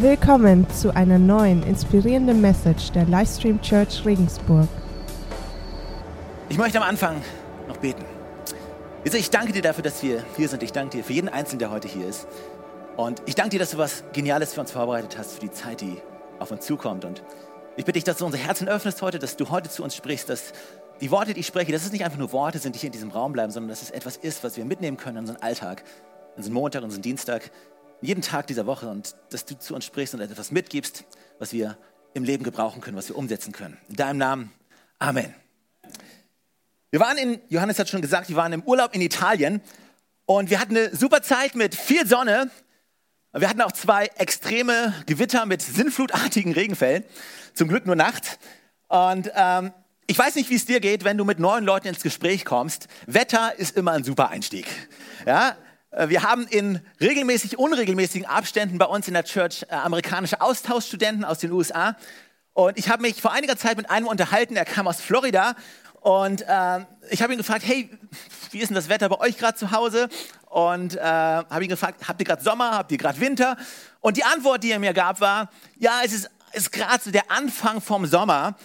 Willkommen zu einer neuen inspirierenden Message der Livestream Church Regensburg. Ich möchte am Anfang noch beten. Ich danke dir dafür, dass wir hier sind. Ich danke dir für jeden Einzelnen, der heute hier ist. Und ich danke dir, dass du was Geniales für uns vorbereitet hast, für die Zeit, die auf uns zukommt. Und ich bitte dich, dass du unser Herzen öffnest heute, dass du heute zu uns sprichst, dass die Worte, die ich spreche, dass es nicht einfach nur Worte sind, die hier in diesem Raum bleiben, sondern dass es etwas ist, was wir mitnehmen können in unseren Alltag, in unseren Montag, in unseren Dienstag, jeden Tag dieser Woche und dass du zu uns sprichst und etwas mitgibst, was wir im Leben gebrauchen können, was wir umsetzen können. In deinem Namen. Amen. Wir waren in, Johannes hat schon gesagt, wir waren im Urlaub in Italien und wir hatten eine super Zeit mit viel Sonne. Wir hatten auch zwei extreme Gewitter mit sinnflutartigen Regenfällen. Zum Glück nur nachts. Und ähm, ich weiß nicht, wie es dir geht, wenn du mit neuen Leuten ins Gespräch kommst. Wetter ist immer ein super Einstieg. Ja, wir haben in regelmäßig unregelmäßigen Abständen bei uns in der Church äh, amerikanische Austauschstudenten aus den USA. Und ich habe mich vor einiger Zeit mit einem unterhalten, er kam aus Florida. Und äh, ich habe ihn gefragt, hey, wie ist denn das Wetter bei euch gerade zu Hause? Und äh, habe ihn gefragt, habt ihr gerade Sommer, habt ihr gerade Winter? Und die Antwort, die er mir gab, war, ja, es ist, ist gerade so der Anfang vom Sommer.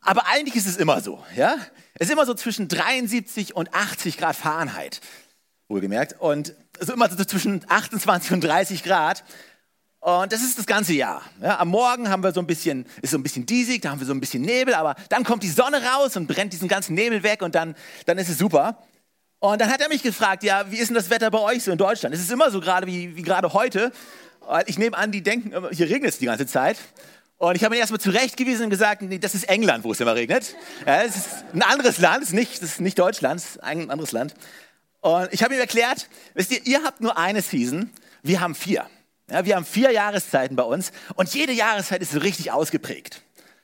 Aber eigentlich ist es immer so, ja? Es ist immer so zwischen 73 und 80 Grad Fahrenheit wohlgemerkt. Und so immer so zwischen 28 und 30 Grad. Und das ist das ganze Jahr. Ja, am Morgen haben wir so ein bisschen, ist so ein bisschen diesig, da haben wir so ein bisschen Nebel, aber dann kommt die Sonne raus und brennt diesen ganzen Nebel weg und dann, dann ist es super. Und dann hat er mich gefragt, ja, wie ist denn das Wetter bei euch so in Deutschland? Ist es immer so gerade wie, wie gerade heute? Ich nehme an, die denken, hier regnet es die ganze Zeit. Und ich habe ihn erstmal zurechtgewiesen und gesagt, nee, das ist England, wo es immer regnet. Ja, es ist ein anderes Land, es ist nicht, das ist nicht Deutschland, es ist ein anderes Land. Und ich habe ihm erklärt, wisst ihr, ihr habt nur eine Season, wir haben vier. Ja, wir haben vier Jahreszeiten bei uns und jede Jahreszeit ist so richtig ausgeprägt.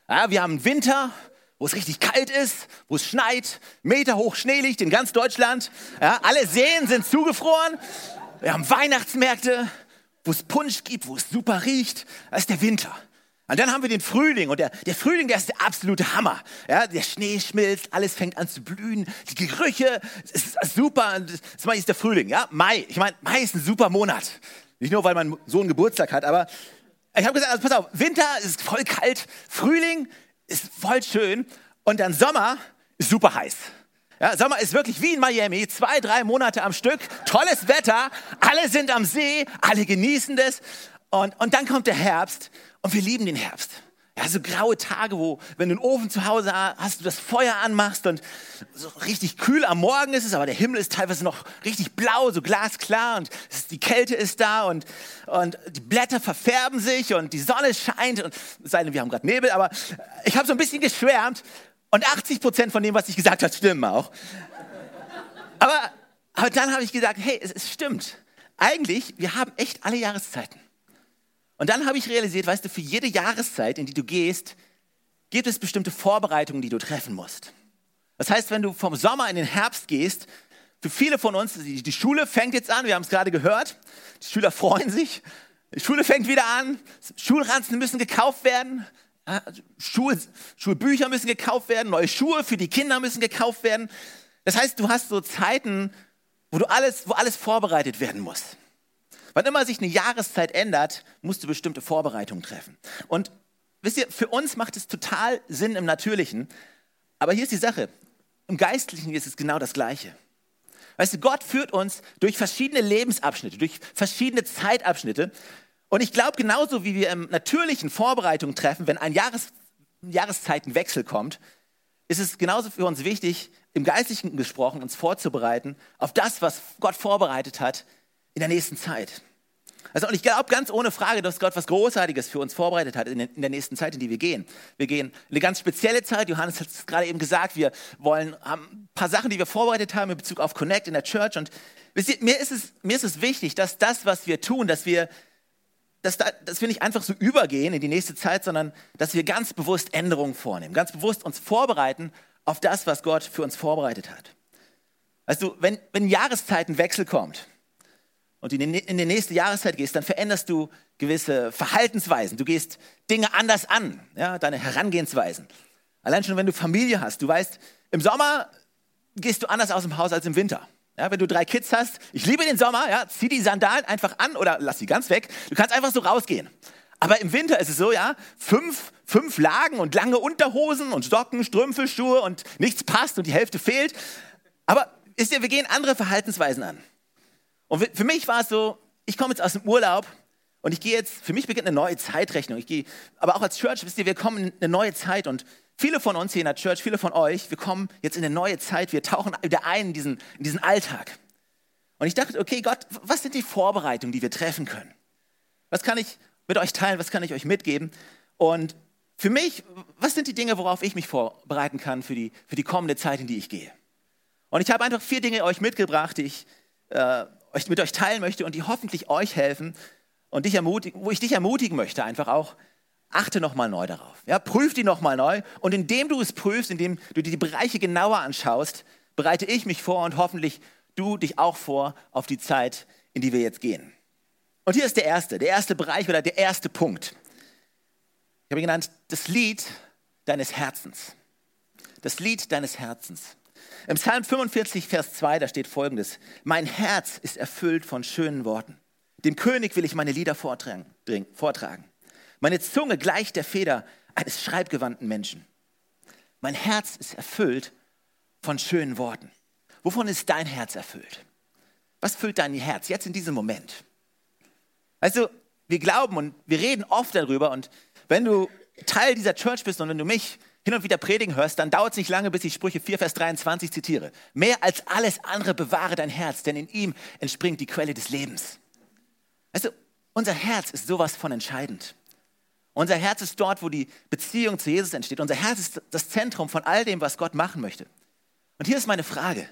Ja, wir haben Winter, wo es richtig kalt ist, wo es schneit, Meter hoch Schnee liegt in ganz Deutschland. Ja, alle Seen sind zugefroren. Wir haben Weihnachtsmärkte, wo es Punsch gibt, wo es super riecht. Das ist der Winter. Und dann haben wir den Frühling und der, der Frühling, der ist der absolute Hammer. Ja, der Schnee schmilzt, alles fängt an zu blühen, die Gerüche, es ist super. Das ist der Frühling, ja, Mai. Ich meine, Mai ist ein super Monat. Nicht nur, weil mein Sohn Geburtstag hat, aber ich habe gesagt, also pass auf, Winter ist voll kalt, Frühling ist voll schön und dann Sommer ist super heiß. Ja, Sommer ist wirklich wie in Miami, zwei, drei Monate am Stück, tolles Wetter, alle sind am See, alle genießen das. Und, und dann kommt der Herbst und wir lieben den Herbst. Ja, so graue Tage, wo, wenn du einen Ofen zu Hause hast, du das Feuer anmachst und so richtig kühl am Morgen ist es, aber der Himmel ist teilweise noch richtig blau, so glasklar und ist, die Kälte ist da und, und die Blätter verfärben sich und die Sonne scheint und sei denn, wir haben gerade Nebel, aber ich habe so ein bisschen geschwärmt und 80 Prozent von dem, was ich gesagt habe, stimmen auch. Aber, aber dann habe ich gesagt, hey, es, es stimmt. Eigentlich, wir haben echt alle Jahreszeiten. Und dann habe ich realisiert, weißt du, für jede Jahreszeit, in die du gehst, gibt es bestimmte Vorbereitungen, die du treffen musst. Das heißt, wenn du vom Sommer in den Herbst gehst, für viele von uns, die Schule fängt jetzt an, wir haben es gerade gehört, die Schüler freuen sich, die Schule fängt wieder an, Schulranzen müssen gekauft werden, Schul, Schulbücher müssen gekauft werden, neue Schuhe für die Kinder müssen gekauft werden. Das heißt, du hast so Zeiten, wo du alles, wo alles vorbereitet werden muss. Wann immer sich eine Jahreszeit ändert, musst du bestimmte Vorbereitungen treffen. Und wisst ihr, für uns macht es total Sinn im Natürlichen. Aber hier ist die Sache. Im Geistlichen ist es genau das Gleiche. Weißt du, Gott führt uns durch verschiedene Lebensabschnitte, durch verschiedene Zeitabschnitte. Und ich glaube, genauso wie wir im natürlichen Vorbereitungen treffen, wenn ein Jahres Jahreszeitenwechsel kommt, ist es genauso für uns wichtig, im Geistlichen gesprochen, uns vorzubereiten auf das, was Gott vorbereitet hat in der nächsten Zeit. Also, und ich glaube ganz ohne Frage, dass Gott was Großartiges für uns vorbereitet hat in, der nächsten Zeit, in die wir gehen. Wir gehen in eine ganz spezielle Zeit. Johannes hat es gerade eben gesagt. Wir wollen, haben ein paar Sachen, die wir vorbereitet haben in Bezug auf Connect in der Church. Und mir ist es, mir ist es wichtig, dass das, was wir tun, dass wir, dass, da, dass wir nicht einfach so übergehen in die nächste Zeit, sondern dass wir ganz bewusst Änderungen vornehmen. Ganz bewusst uns vorbereiten auf das, was Gott für uns vorbereitet hat. Weißt du, wenn, wenn ein Jahreszeitenwechsel kommt, und in die nächste Jahreszeit gehst, dann veränderst du gewisse Verhaltensweisen. Du gehst Dinge anders an, ja, deine Herangehensweisen. Allein schon, wenn du Familie hast. Du weißt, im Sommer gehst du anders aus dem Haus als im Winter. Ja, wenn du drei Kids hast, ich liebe den Sommer, ja, zieh die Sandalen einfach an oder lass sie ganz weg. Du kannst einfach so rausgehen. Aber im Winter ist es so, ja, fünf, fünf Lagen und lange Unterhosen und Socken, Strümpfe, Schuhe und nichts passt und die Hälfte fehlt. Aber ist ja, wir gehen andere Verhaltensweisen an. Und für mich war es so, ich komme jetzt aus dem Urlaub und ich gehe jetzt, für mich beginnt eine neue Zeitrechnung. Ich gehe, aber auch als Church, wisst ihr, wir kommen in eine neue Zeit und viele von uns hier in der Church, viele von euch, wir kommen jetzt in eine neue Zeit, wir tauchen wieder ein in diesen, in diesen Alltag. Und ich dachte, okay, Gott, was sind die Vorbereitungen, die wir treffen können? Was kann ich mit euch teilen? Was kann ich euch mitgeben? Und für mich, was sind die Dinge, worauf ich mich vorbereiten kann für die, für die kommende Zeit, in die ich gehe? Und ich habe einfach vier Dinge euch mitgebracht, die ich äh, euch, mit euch teilen möchte und die hoffentlich euch helfen und dich ermutigen, wo ich dich ermutigen möchte, einfach auch, achte nochmal neu darauf. Ja, prüf die nochmal neu und indem du es prüfst, indem du dir die Bereiche genauer anschaust, bereite ich mich vor und hoffentlich du dich auch vor auf die Zeit, in die wir jetzt gehen. Und hier ist der erste, der erste Bereich oder der erste Punkt. Ich habe ihn genannt, das Lied deines Herzens. Das Lied deines Herzens. Im Psalm 45, Vers 2, da steht folgendes. Mein Herz ist erfüllt von schönen Worten. Dem König will ich meine Lieder vortragen. Meine Zunge gleicht der Feder eines schreibgewandten Menschen. Mein Herz ist erfüllt von schönen Worten. Wovon ist dein Herz erfüllt? Was füllt dein Herz jetzt in diesem Moment? Also, wir glauben und wir reden oft darüber und wenn du Teil dieser Church bist und wenn du mich hin und wieder predigen hörst, dann dauert es nicht lange, bis ich Sprüche 4, Vers 23 zitiere. Mehr als alles andere bewahre dein Herz, denn in ihm entspringt die Quelle des Lebens. Also, unser Herz ist sowas von entscheidend. Unser Herz ist dort, wo die Beziehung zu Jesus entsteht. Unser Herz ist das Zentrum von all dem, was Gott machen möchte. Und hier ist meine Frage.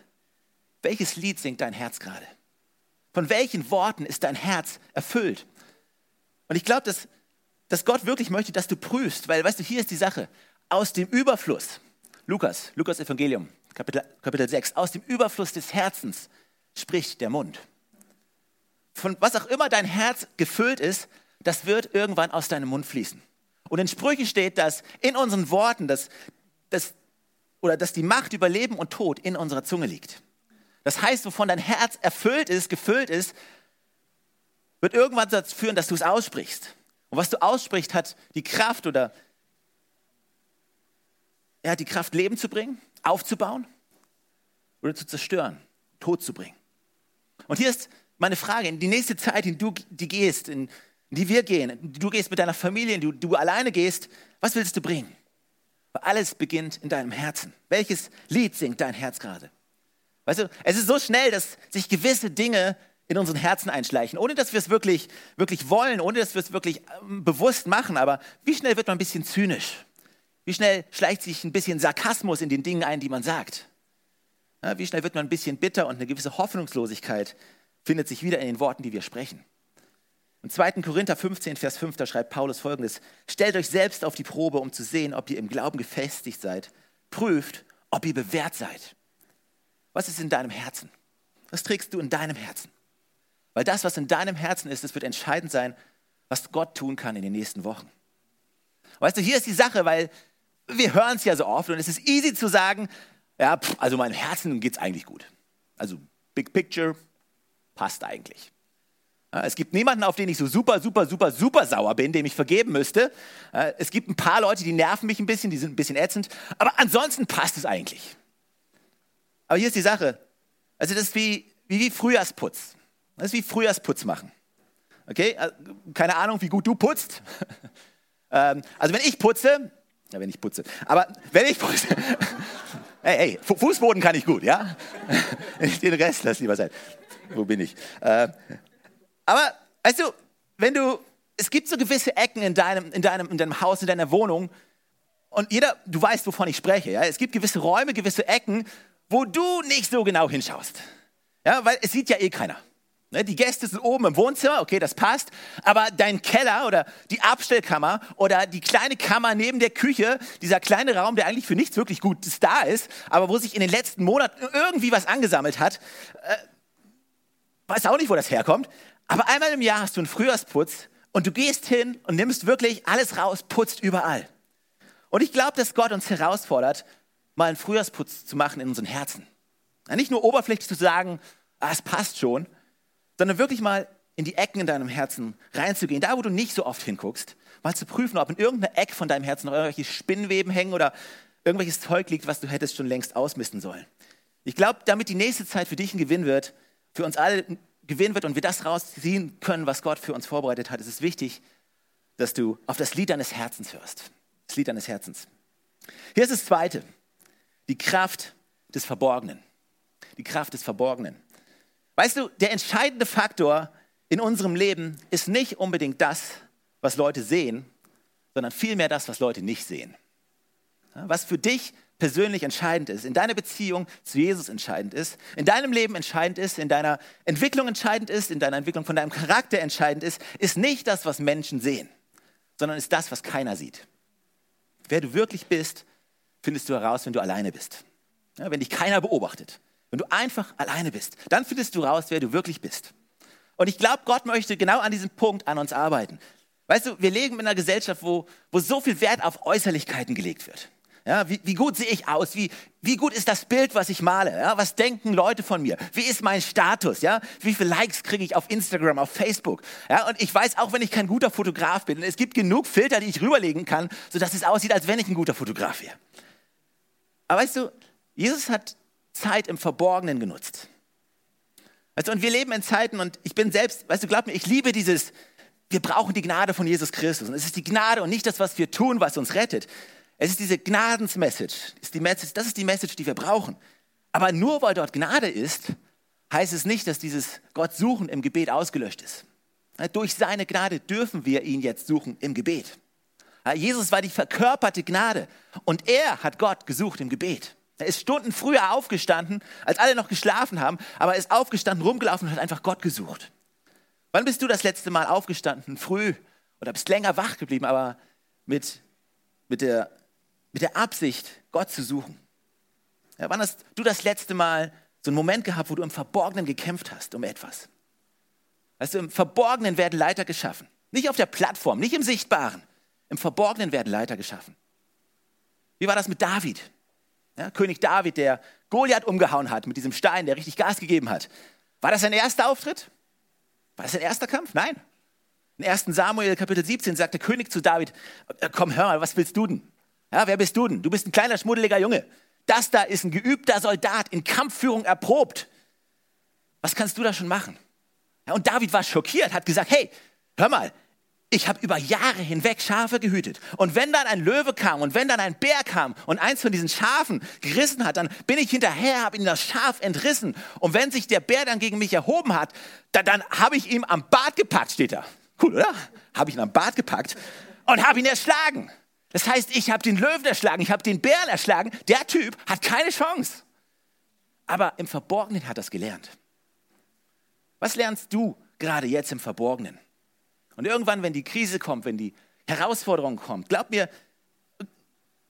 Welches Lied singt dein Herz gerade? Von welchen Worten ist dein Herz erfüllt? Und ich glaube, dass, dass Gott wirklich möchte, dass du prüfst, weil, weißt du, hier ist die Sache aus dem Überfluss, Lukas, Lukas Evangelium, Kapitel, Kapitel 6, aus dem Überfluss des Herzens spricht der Mund. Von was auch immer dein Herz gefüllt ist, das wird irgendwann aus deinem Mund fließen. Und in Sprüchen steht, dass in unseren Worten, dass, dass, oder dass die Macht über Leben und Tod in unserer Zunge liegt. Das heißt, wovon dein Herz erfüllt ist, gefüllt ist, wird irgendwann dazu führen, dass du es aussprichst. Und was du aussprichst, hat die Kraft oder er hat die Kraft, Leben zu bringen, aufzubauen oder zu zerstören, Tod zu bringen. Und hier ist meine Frage, in die nächste Zeit, in die du die gehst, in, die wir gehen, du gehst mit deiner Familie, die du alleine gehst, was willst du bringen? Weil alles beginnt in deinem Herzen. Welches Lied singt dein Herz gerade? Weißt du, es ist so schnell, dass sich gewisse Dinge in unseren Herzen einschleichen, ohne dass wir es wirklich, wirklich wollen, ohne dass wir es wirklich ähm, bewusst machen. Aber wie schnell wird man ein bisschen zynisch? Wie schnell schleicht sich ein bisschen Sarkasmus in den Dingen ein, die man sagt? Wie schnell wird man ein bisschen bitter und eine gewisse Hoffnungslosigkeit findet sich wieder in den Worten, die wir sprechen. Im 2. Korinther 15, Vers 5, da schreibt Paulus folgendes: Stellt euch selbst auf die Probe, um zu sehen, ob ihr im Glauben gefestigt seid. Prüft, ob ihr bewährt seid. Was ist in deinem Herzen? Was trägst du in deinem Herzen? Weil das, was in deinem Herzen ist, das wird entscheidend sein, was Gott tun kann in den nächsten Wochen. Weißt du, hier ist die Sache, weil wir hören es ja so oft und es ist easy zu sagen, ja, pff, also meinem Herzen geht es eigentlich gut. Also Big Picture passt eigentlich. Es gibt niemanden, auf den ich so super, super, super, super sauer bin, dem ich vergeben müsste. Es gibt ein paar Leute, die nerven mich ein bisschen, die sind ein bisschen ätzend, aber ansonsten passt es eigentlich. Aber hier ist die Sache. Also das ist wie, wie, wie Frühjahrsputz. Das ist wie Frühjahrsputz machen. Okay? Äh, keine Ahnung, wie gut du putzt. Ähm, also wenn ich putze, ja, wenn ich putze. Aber wenn ich putze, hey, hey, Fußboden kann ich gut, ja? Den Rest lass lieber sein. Wo bin ich? Äh, aber, weißt du, wenn du, es gibt so gewisse Ecken in deinem, in deinem, in deinem Haus, in deiner Wohnung, und jeder, du weißt, wovon ich spreche, ja? Es gibt gewisse Räume, gewisse Ecken, wo du nicht so genau hinschaust. Ja, weil es sieht ja eh keiner. Ne, die Gäste sind oben im Wohnzimmer, okay, das passt. Aber dein Keller oder die Abstellkammer oder die kleine Kammer neben der Küche, dieser kleine Raum, der eigentlich für nichts wirklich Gutes da ist, aber wo sich in den letzten Monaten irgendwie was angesammelt hat, äh, weiß auch nicht, wo das herkommt. Aber einmal im Jahr hast du einen Frühjahrsputz und du gehst hin und nimmst wirklich alles raus, putzt überall. Und ich glaube, dass Gott uns herausfordert, mal einen Frühjahrsputz zu machen in unseren Herzen. nicht nur oberflächlich zu sagen, ah, es passt schon, sondern wirklich mal in die Ecken in deinem Herzen reinzugehen, da wo du nicht so oft hinguckst, mal zu prüfen, ob in irgendeiner Eck von deinem Herzen noch irgendwelche Spinnweben hängen oder irgendwelches Zeug liegt, was du hättest schon längst ausmisten sollen. Ich glaube, damit die nächste Zeit für dich ein Gewinn wird, für uns alle ein Gewinn wird und wir das rausziehen können, was Gott für uns vorbereitet hat, ist es wichtig, dass du auf das Lied deines Herzens hörst. Das Lied deines Herzens. Hier ist das Zweite. Die Kraft des Verborgenen. Die Kraft des Verborgenen. Weißt du, der entscheidende Faktor in unserem Leben ist nicht unbedingt das, was Leute sehen, sondern vielmehr das, was Leute nicht sehen. Was für dich persönlich entscheidend ist, in deiner Beziehung zu Jesus entscheidend ist, in deinem Leben entscheidend ist, in deiner Entwicklung entscheidend ist, in deiner Entwicklung von deinem Charakter entscheidend ist, ist nicht das, was Menschen sehen, sondern ist das, was keiner sieht. Wer du wirklich bist, findest du heraus, wenn du alleine bist. Wenn dich keiner beobachtet. Wenn du einfach alleine bist, dann findest du raus, wer du wirklich bist. Und ich glaube, Gott möchte genau an diesem Punkt an uns arbeiten. Weißt du, wir leben in einer Gesellschaft, wo, wo so viel Wert auf Äußerlichkeiten gelegt wird. Ja, wie, wie, gut sehe ich aus? Wie, wie gut ist das Bild, was ich male? Ja, was denken Leute von mir? Wie ist mein Status? Ja, wie viele Likes kriege ich auf Instagram, auf Facebook? Ja, und ich weiß auch, wenn ich kein guter Fotograf bin, es gibt genug Filter, die ich rüberlegen kann, sodass es aussieht, als wenn ich ein guter Fotograf wäre. Aber weißt du, Jesus hat Zeit im Verborgenen genutzt. Du, und wir leben in Zeiten, und ich bin selbst, weißt du, glaub mir, ich liebe dieses, wir brauchen die Gnade von Jesus Christus. Und es ist die Gnade und nicht das, was wir tun, was uns rettet. Es ist diese Gnadensmessage. Ist die Message, das ist die Message, die wir brauchen. Aber nur weil dort Gnade ist, heißt es nicht, dass dieses Gott suchen im Gebet ausgelöscht ist. Durch seine Gnade dürfen wir ihn jetzt suchen im Gebet. Jesus war die verkörperte Gnade und er hat Gott gesucht im Gebet. Er ist Stunden früher aufgestanden, als alle noch geschlafen haben, aber er ist aufgestanden, rumgelaufen und hat einfach Gott gesucht. Wann bist du das letzte Mal aufgestanden, früh oder bist länger wach geblieben, aber mit, mit der mit der Absicht, Gott zu suchen. Ja, wann hast du das letzte Mal so einen Moment gehabt, wo du im Verborgenen gekämpft hast um etwas? Weißt du, im Verborgenen werden Leiter geschaffen. Nicht auf der Plattform, nicht im Sichtbaren. Im Verborgenen werden Leiter geschaffen. Wie war das mit David? Ja, König David, der Goliath umgehauen hat mit diesem Stein, der richtig Gas gegeben hat. War das sein erster Auftritt? War das sein erster Kampf? Nein. In 1. Samuel Kapitel 17 sagt der König zu David, äh, komm, hör mal, was willst du denn? Ja, wer bist du denn? Du bist ein kleiner, schmuddeliger Junge. Das da ist ein geübter Soldat, in Kampfführung erprobt. Was kannst du da schon machen? Ja, und David war schockiert, hat gesagt, hey, hör mal, ich habe über Jahre hinweg Schafe gehütet. Und wenn dann ein Löwe kam und wenn dann ein Bär kam und eins von diesen Schafen gerissen hat, dann bin ich hinterher, habe ihn das Schaf entrissen. Und wenn sich der Bär dann gegen mich erhoben hat, dann, dann habe ich ihm am Bart gepackt, steht da. Cool, oder? Habe ich ihn am Bart gepackt und habe ihn erschlagen. Das heißt, ich habe den Löwen erschlagen, ich habe den Bären erschlagen. Der Typ hat keine Chance. Aber im Verborgenen hat er es gelernt. Was lernst du gerade jetzt im Verborgenen? Und irgendwann, wenn die Krise kommt, wenn die Herausforderung kommt, glaub mir,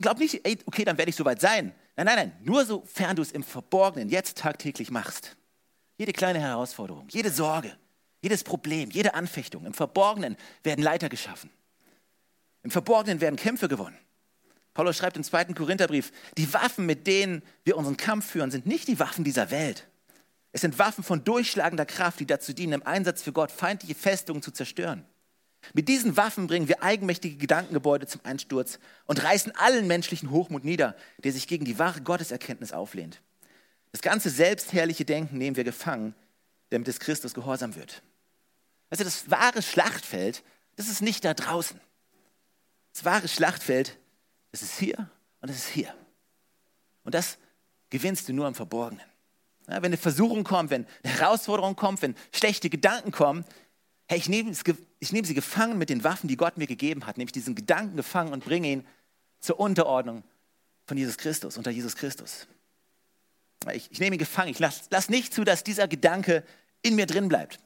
glaub nicht, ey, okay, dann werde ich soweit sein. Nein, nein, nein, nur sofern du es im Verborgenen jetzt tagtäglich machst. Jede kleine Herausforderung, jede Sorge, jedes Problem, jede Anfechtung, im Verborgenen werden Leiter geschaffen. Im Verborgenen werden Kämpfe gewonnen. Paulus schreibt im zweiten Korintherbrief, die Waffen, mit denen wir unseren Kampf führen, sind nicht die Waffen dieser Welt. Es sind Waffen von durchschlagender Kraft, die dazu dienen, im Einsatz für Gott feindliche Festungen zu zerstören. Mit diesen Waffen bringen wir eigenmächtige Gedankengebäude zum Einsturz und reißen allen menschlichen Hochmut nieder, der sich gegen die wahre Gotteserkenntnis auflehnt. Das ganze selbstherrliche Denken nehmen wir gefangen, damit es Christus gehorsam wird. Also das wahre Schlachtfeld, das ist nicht da draußen. Das wahre Schlachtfeld, das ist hier und das ist hier. Und das gewinnst du nur im Verborgenen. Ja, wenn eine Versuchung kommt, wenn eine Herausforderung kommt, wenn schlechte Gedanken kommen, hey, ich nehme, ich nehme sie gefangen mit den Waffen, die Gott mir gegeben hat, nämlich diesen Gedanken gefangen und bringe ihn zur Unterordnung von Jesus Christus, unter Jesus Christus. Ich, ich nehme ihn gefangen, ich lasse lass nicht zu, dass dieser Gedanke in mir drin bleibt.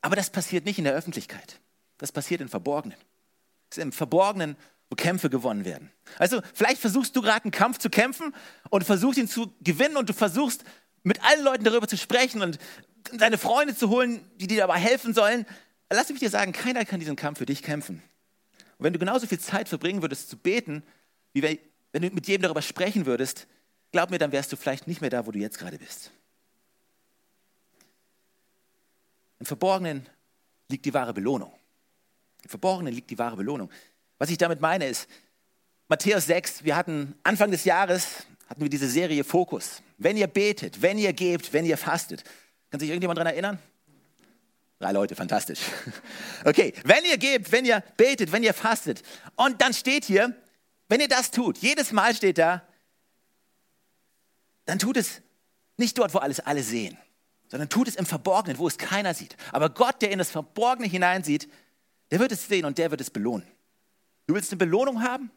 Aber das passiert nicht in der Öffentlichkeit. Das passiert im Verborgenen. Das ist im Verborgenen wo Kämpfe gewonnen werden. Also vielleicht versuchst du gerade einen Kampf zu kämpfen und versuchst ihn zu gewinnen und du versuchst mit allen Leuten darüber zu sprechen und deine Freunde zu holen, die dir dabei helfen sollen. Lass mich dir sagen, keiner kann diesen Kampf für dich kämpfen. Und wenn du genauso viel Zeit verbringen würdest zu beten, wie wenn du mit jedem darüber sprechen würdest, glaub mir, dann wärst du vielleicht nicht mehr da, wo du jetzt gerade bist. Im Verborgenen liegt die wahre Belohnung. Im Verborgenen liegt die wahre Belohnung. Was ich damit meine ist, Matthäus 6, wir hatten Anfang des Jahres, hatten wir diese Serie Fokus. Wenn ihr betet, wenn ihr gebt, wenn ihr fastet. Kann sich irgendjemand daran erinnern? Drei Leute, fantastisch. Okay, wenn ihr gebt, wenn ihr betet, wenn ihr fastet. Und dann steht hier, wenn ihr das tut, jedes Mal steht da, dann tut es nicht dort, wo alles alle sehen, sondern tut es im Verborgenen, wo es keiner sieht. Aber Gott, der in das Verborgene hineinsieht, der wird es sehen und der wird es belohnen. Du willst eine Belohnung haben?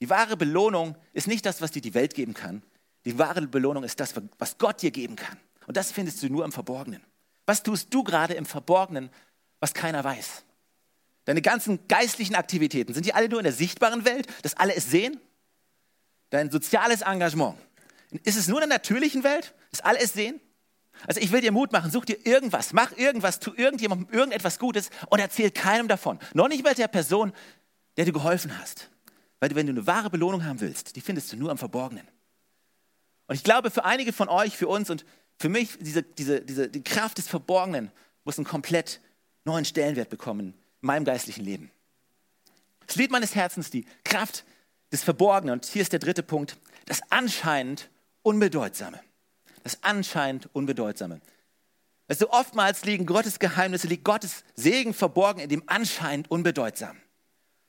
Die wahre Belohnung ist nicht das, was dir die Welt geben kann. Die wahre Belohnung ist das, was Gott dir geben kann. Und das findest du nur im Verborgenen. Was tust du gerade im Verborgenen, was keiner weiß? Deine ganzen geistlichen Aktivitäten, sind die alle nur in der sichtbaren Welt, dass alle es sehen? Dein soziales Engagement, ist es nur in der natürlichen Welt, dass alle es sehen? Also ich will dir Mut machen, such dir irgendwas, mach irgendwas, tu irgendjemandem irgendetwas Gutes und erzähl keinem davon. Noch nicht mal der Person, der du geholfen hast. Weil wenn du eine wahre Belohnung haben willst, die findest du nur am Verborgenen. Und ich glaube, für einige von euch, für uns und für mich, diese, diese, diese, die Kraft des Verborgenen muss einen komplett neuen Stellenwert bekommen in meinem geistlichen Leben. Das Lied meines Herzens, die Kraft des Verborgenen. Und hier ist der dritte Punkt, das anscheinend Unbedeutsame. Das anscheinend Unbedeutsame. Also oftmals liegen Gottes Geheimnisse, liegt Gottes Segen verborgen in dem anscheinend Unbedeutsamen.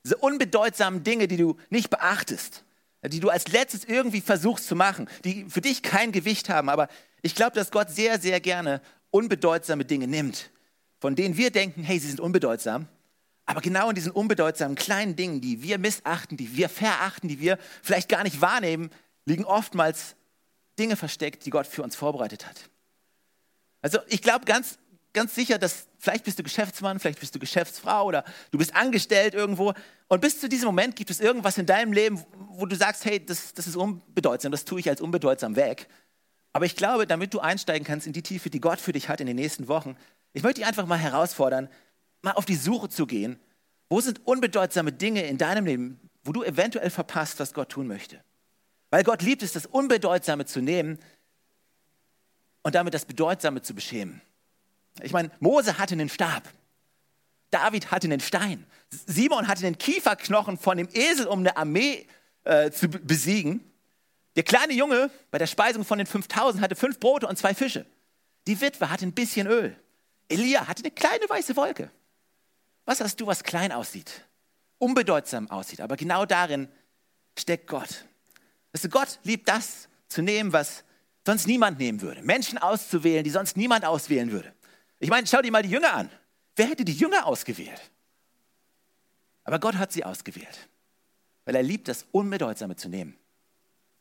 Diese unbedeutsamen Dinge, die du nicht beachtest, die du als letztes irgendwie versuchst zu machen, die für dich kein Gewicht haben. Aber ich glaube, dass Gott sehr, sehr gerne unbedeutsame Dinge nimmt, von denen wir denken, hey, sie sind unbedeutsam. Aber genau in diesen unbedeutsamen kleinen Dingen, die wir missachten, die wir verachten, die wir vielleicht gar nicht wahrnehmen, liegen oftmals Dinge versteckt, die Gott für uns vorbereitet hat. Also ich glaube ganz, ganz sicher, dass vielleicht bist du Geschäftsmann, vielleicht bist du Geschäftsfrau oder du bist angestellt irgendwo und bis zu diesem Moment gibt es irgendwas in deinem Leben, wo du sagst, hey, das, das ist unbedeutsam, das tue ich als unbedeutsam weg. Aber ich glaube, damit du einsteigen kannst in die Tiefe, die Gott für dich hat in den nächsten Wochen, ich möchte dich einfach mal herausfordern, mal auf die Suche zu gehen. Wo sind unbedeutsame Dinge in deinem Leben, wo du eventuell verpasst, was Gott tun möchte? Weil Gott liebt es, das Unbedeutsame zu nehmen und damit das Bedeutsame zu beschämen. Ich meine, Mose hatte einen Stab. David hatte einen Stein. Simon hatte den Kieferknochen von dem Esel, um eine Armee äh, zu besiegen. Der kleine Junge bei der Speisung von den 5000 hatte fünf Brote und zwei Fische. Die Witwe hatte ein bisschen Öl. Elia hatte eine kleine weiße Wolke. Was hast du, was klein aussieht, unbedeutsam aussieht, aber genau darin steckt Gott. Weißt du, Gott liebt das zu nehmen, was sonst niemand nehmen würde. Menschen auszuwählen, die sonst niemand auswählen würde. Ich meine, schau dir mal die Jünger an. Wer hätte die Jünger ausgewählt? Aber Gott hat sie ausgewählt, weil er liebt, das Unbedeutsame zu nehmen.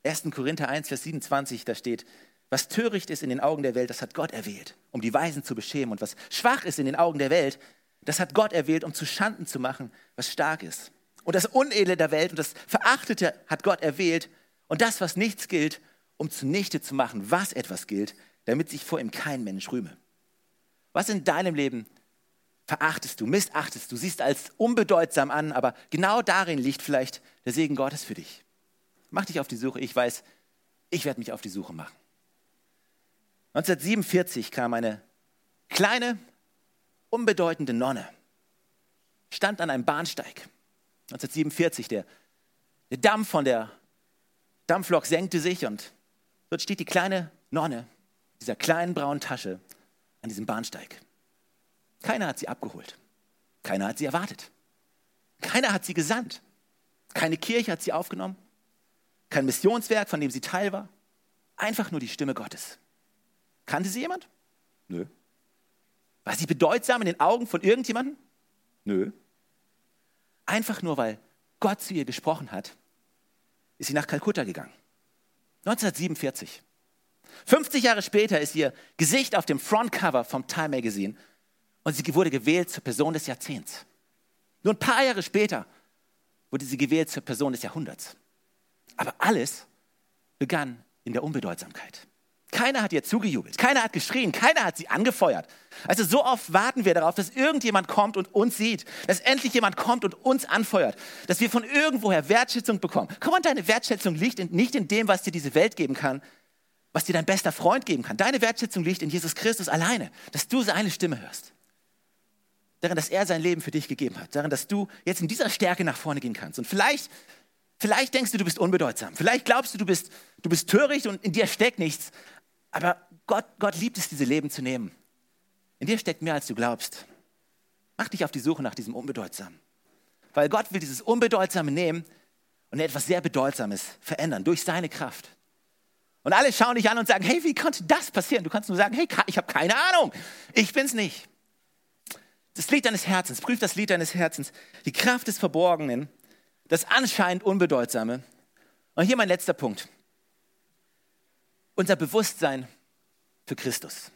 1. Korinther 1, Vers 27, da steht, was töricht ist in den Augen der Welt, das hat Gott erwählt, um die Weisen zu beschämen. Und was schwach ist in den Augen der Welt, das hat Gott erwählt, um zu Schanden zu machen, was stark ist. Und das Unedle der Welt und das Verachtete hat Gott erwählt, und das, was nichts gilt, um zunichte zu machen, was etwas gilt, damit sich vor ihm kein Mensch rühme. Was in deinem Leben verachtest du, missachtest du, siehst als unbedeutsam an, aber genau darin liegt vielleicht der Segen Gottes für dich. Mach dich auf die Suche. Ich weiß, ich werde mich auf die Suche machen. 1947 kam eine kleine, unbedeutende Nonne, stand an einem Bahnsteig. 1947, der, der Dampf von der Dampflok senkte sich und dort steht die kleine Nonne, dieser kleinen braunen Tasche an diesem Bahnsteig. Keiner hat sie abgeholt. Keiner hat sie erwartet. Keiner hat sie gesandt. Keine Kirche hat sie aufgenommen. Kein Missionswerk, von dem sie Teil war. Einfach nur die Stimme Gottes. Kannte sie jemand? Nö. War sie bedeutsam in den Augen von irgendjemandem? Nö. Einfach nur, weil Gott zu ihr gesprochen hat ist sie nach Kalkutta gegangen. 1947. 50 Jahre später ist ihr Gesicht auf dem Frontcover vom Time Magazine und sie wurde gewählt zur Person des Jahrzehnts. Nur ein paar Jahre später wurde sie gewählt zur Person des Jahrhunderts. Aber alles begann in der Unbedeutsamkeit. Keiner hat ihr zugejubelt, keiner hat geschrien, keiner hat sie angefeuert. Also so oft warten wir darauf, dass irgendjemand kommt und uns sieht, dass endlich jemand kommt und uns anfeuert, dass wir von irgendwoher Wertschätzung bekommen. Komm, und deine Wertschätzung liegt in, nicht in dem, was dir diese Welt geben kann, was dir dein bester Freund geben kann. Deine Wertschätzung liegt in Jesus Christus alleine, dass du seine Stimme hörst. darin, dass er sein Leben für dich gegeben hat, darin, dass du jetzt in dieser Stärke nach vorne gehen kannst. Und vielleicht, vielleicht denkst du, du bist unbedeutsam. Vielleicht glaubst du, du bist, du bist töricht und in dir steckt nichts. Aber Gott, Gott liebt es, diese Leben zu nehmen. In dir steckt mehr, als du glaubst. Mach dich auf die Suche nach diesem Unbedeutsamen. Weil Gott will dieses Unbedeutsame nehmen und etwas sehr Bedeutsames verändern durch seine Kraft. Und alle schauen dich an und sagen, hey, wie konnte das passieren? Du kannst nur sagen, hey, ich habe keine Ahnung. Ich bin's nicht. Das Lied deines Herzens, prüf das Lied deines Herzens. Die Kraft des Verborgenen, das anscheinend Unbedeutsame. Und hier mein letzter Punkt. Unser Bewusstsein für Christus.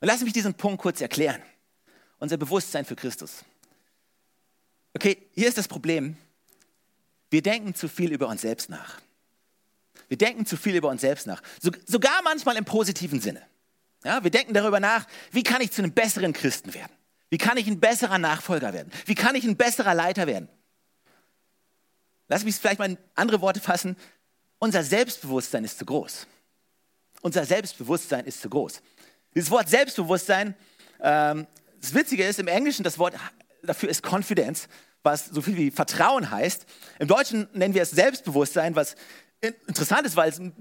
Und lass mich diesen Punkt kurz erklären. Unser Bewusstsein für Christus. Okay, hier ist das Problem. Wir denken zu viel über uns selbst nach. Wir denken zu viel über uns selbst nach. So, sogar manchmal im positiven Sinne. Ja, wir denken darüber nach, wie kann ich zu einem besseren Christen werden? Wie kann ich ein besserer Nachfolger werden? Wie kann ich ein besserer Leiter werden? Lass mich vielleicht mal in andere Worte fassen. Unser Selbstbewusstsein ist zu groß. Unser Selbstbewusstsein ist zu groß. Dieses Wort Selbstbewusstsein, ähm, das Witzige ist, im Englischen das Wort dafür ist Confidence, was so viel wie Vertrauen heißt. Im Deutschen nennen wir es Selbstbewusstsein, was interessant ist, weil es in,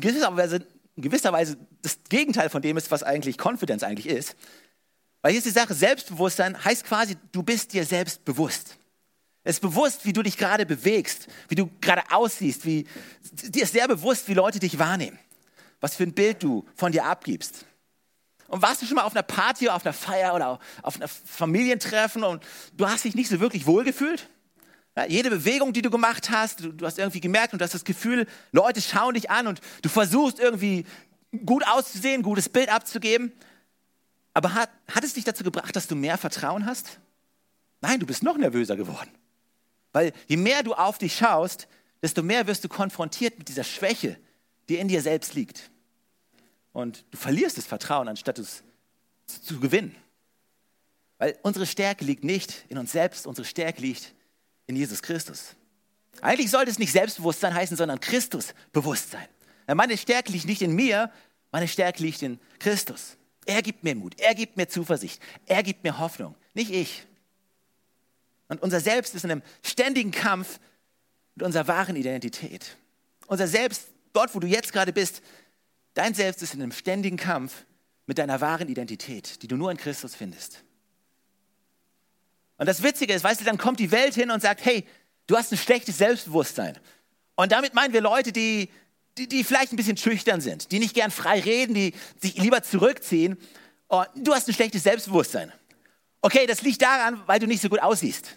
gewisser Weise, in gewisser Weise das Gegenteil von dem ist, was eigentlich Confidence eigentlich ist. Weil hier ist die Sache, Selbstbewusstsein heißt quasi, du bist dir selbst bewusst. Es ist bewusst, wie du dich gerade bewegst, wie du gerade aussiehst, wie, dir ist sehr bewusst, wie Leute dich wahrnehmen, was für ein Bild du von dir abgibst. Und warst du schon mal auf einer Party, auf einer Feier oder auf einem Familientreffen und du hast dich nicht so wirklich wohlgefühlt? Ja, jede Bewegung, die du gemacht hast, du, du, hast irgendwie gemerkt und du hast das Gefühl, Leute schauen dich an und du versuchst irgendwie gut auszusehen, gutes Bild abzugeben. Aber hat, hat es dich dazu gebracht, dass du mehr Vertrauen hast? Nein, du bist noch nervöser geworden. Weil je mehr du auf dich schaust, desto mehr wirst du konfrontiert mit dieser Schwäche, die in dir selbst liegt. Und du verlierst das Vertrauen, anstatt es zu, zu gewinnen. Weil unsere Stärke liegt nicht in uns selbst, unsere Stärke liegt in Jesus Christus. Eigentlich sollte es nicht Selbstbewusstsein heißen, sondern Christusbewusstsein. Meine Stärke liegt nicht in mir, meine Stärke liegt in Christus. Er gibt mir Mut, er gibt mir Zuversicht, er gibt mir Hoffnung, nicht ich. Und unser Selbst ist in einem ständigen Kampf mit unserer wahren Identität. Unser Selbst, dort wo du jetzt gerade bist, Dein Selbst ist in einem ständigen Kampf mit deiner wahren Identität, die du nur in Christus findest. Und das Witzige ist, weißt du, dann kommt die Welt hin und sagt, hey, du hast ein schlechtes Selbstbewusstsein. Und damit meinen wir Leute, die, die, die vielleicht ein bisschen schüchtern sind, die nicht gern frei reden, die sich lieber zurückziehen. Und du hast ein schlechtes Selbstbewusstsein. Okay, das liegt daran, weil du nicht so gut aussiehst.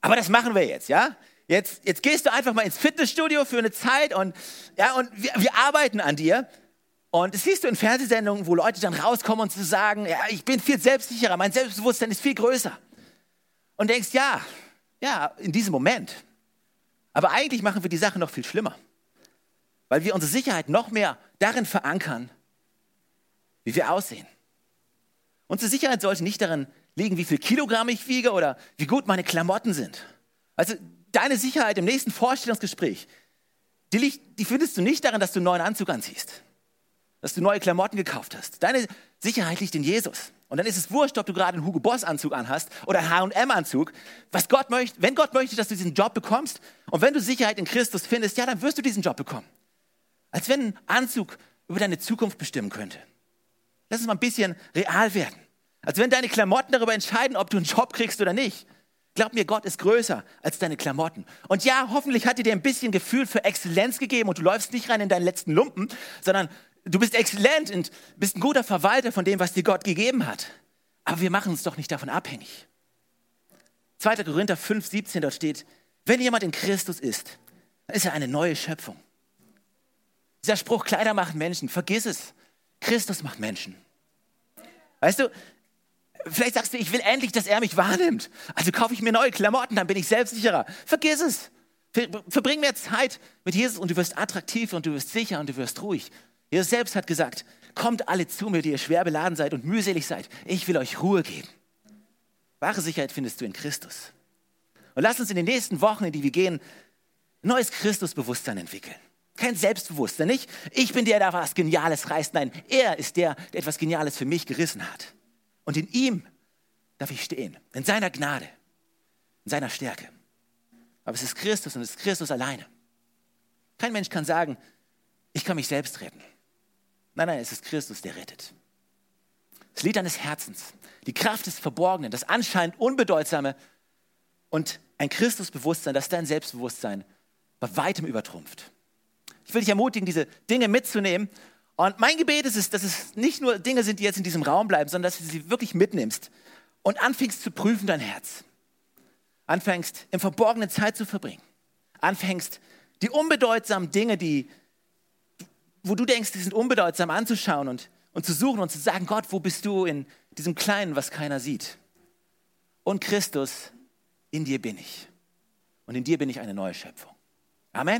Aber das machen wir jetzt, ja? Jetzt, jetzt gehst du einfach mal ins Fitnessstudio für eine Zeit und, ja, und wir, wir arbeiten an dir. Und das siehst du in Fernsehsendungen, wo Leute dann rauskommen und zu sagen, ja, ich bin viel selbstsicherer, mein Selbstbewusstsein ist viel größer. Und denkst, ja, ja, in diesem Moment. Aber eigentlich machen wir die Sache noch viel schlimmer. Weil wir unsere Sicherheit noch mehr darin verankern, wie wir aussehen. Unsere Sicherheit sollte nicht darin liegen, wie viel Kilogramm ich wiege oder wie gut meine Klamotten sind. Also deine Sicherheit im nächsten Vorstellungsgespräch, die, liegt, die findest du nicht darin, dass du einen neuen Anzug anziehst dass du neue Klamotten gekauft hast. Deine Sicherheit liegt in Jesus. Und dann ist es wurscht, ob du gerade einen Hugo Boss Anzug anhast oder einen H&M Anzug. Was Gott möchte, wenn Gott möchte, dass du diesen Job bekommst und wenn du Sicherheit in Christus findest, ja, dann wirst du diesen Job bekommen. Als wenn ein Anzug über deine Zukunft bestimmen könnte. Lass es mal ein bisschen real werden. Als wenn deine Klamotten darüber entscheiden, ob du einen Job kriegst oder nicht. Glaub mir, Gott ist größer als deine Klamotten. Und ja, hoffentlich hat er dir ein bisschen Gefühl für Exzellenz gegeben und du läufst nicht rein in deinen letzten Lumpen, sondern du bist exzellent und bist ein guter Verwalter von dem, was dir Gott gegeben hat. Aber wir machen uns doch nicht davon abhängig. 2. Korinther 5, 17, dort steht, wenn jemand in Christus ist, dann ist er eine neue Schöpfung. Dieser Spruch, Kleider machen Menschen, vergiss es. Christus macht Menschen. Weißt du, vielleicht sagst du, ich will endlich, dass er mich wahrnimmt. Also kaufe ich mir neue Klamotten, dann bin ich selbstsicherer. Vergiss es. Verbring mehr Zeit mit Jesus und du wirst attraktiv und du wirst sicher und du wirst ruhig. Jesus selbst hat gesagt, kommt alle zu mir, die ihr schwer beladen seid und mühselig seid. Ich will euch Ruhe geben. Wahre Sicherheit findest du in Christus. Und lass uns in den nächsten Wochen, in die wir gehen, neues Christusbewusstsein entwickeln. Kein Selbstbewusstsein, nicht? Ich bin der, der was Geniales reißt. Nein, er ist der, der etwas Geniales für mich gerissen hat. Und in ihm darf ich stehen. In seiner Gnade, in seiner Stärke. Aber es ist Christus und es ist Christus alleine. Kein Mensch kann sagen, ich kann mich selbst retten. Nein, nein, es ist Christus, der rettet. Das Lied deines Herzens, die Kraft des Verborgenen, das anscheinend Unbedeutsame und ein Christusbewusstsein, das dein Selbstbewusstsein bei weitem übertrumpft. Ich will dich ermutigen, diese Dinge mitzunehmen. Und mein Gebet ist es, dass es nicht nur Dinge sind, die jetzt in diesem Raum bleiben, sondern dass du sie wirklich mitnimmst und anfängst zu prüfen dein Herz. Anfängst im Verborgenen Zeit zu verbringen. Anfängst die unbedeutsamen Dinge, die, wo du denkst, die sind unbedeutsam anzuschauen und, und zu suchen und zu sagen, Gott, wo bist du in diesem Kleinen, was keiner sieht? Und Christus, in dir bin ich. Und in dir bin ich eine neue Schöpfung. Amen.